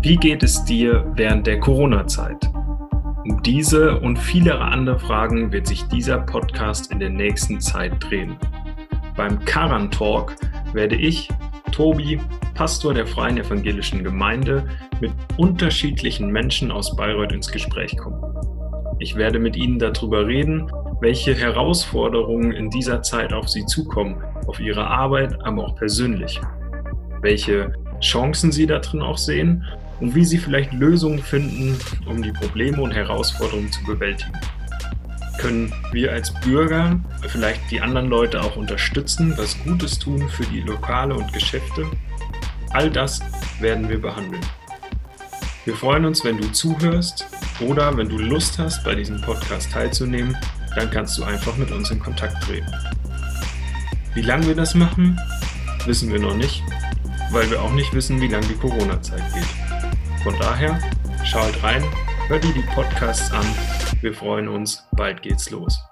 Wie geht es dir während der Corona-Zeit? Um diese und viele andere Fragen wird sich dieser Podcast in der nächsten Zeit drehen. Beim Karan Talk werde ich, Tobi, Pastor der Freien Evangelischen Gemeinde, mit unterschiedlichen Menschen aus Bayreuth ins Gespräch kommen. Ich werde mit ihnen darüber reden, welche Herausforderungen in dieser Zeit auf sie zukommen, auf ihre Arbeit, aber auch persönlich. Welche Chancen sie da drin auch sehen und wie sie vielleicht Lösungen finden, um die Probleme und Herausforderungen zu bewältigen. Können wir als Bürger vielleicht die anderen Leute auch unterstützen, was Gutes tun für die Lokale und Geschäfte? All das werden wir behandeln. Wir freuen uns, wenn du zuhörst oder wenn du Lust hast, bei diesem Podcast teilzunehmen, dann kannst du einfach mit uns in Kontakt treten. Wie lange wir das machen, wissen wir noch nicht, weil wir auch nicht wissen, wie lange die Corona-Zeit geht. Von daher, schalt rein, hör dir die Podcasts an. Wir freuen uns, bald geht's los.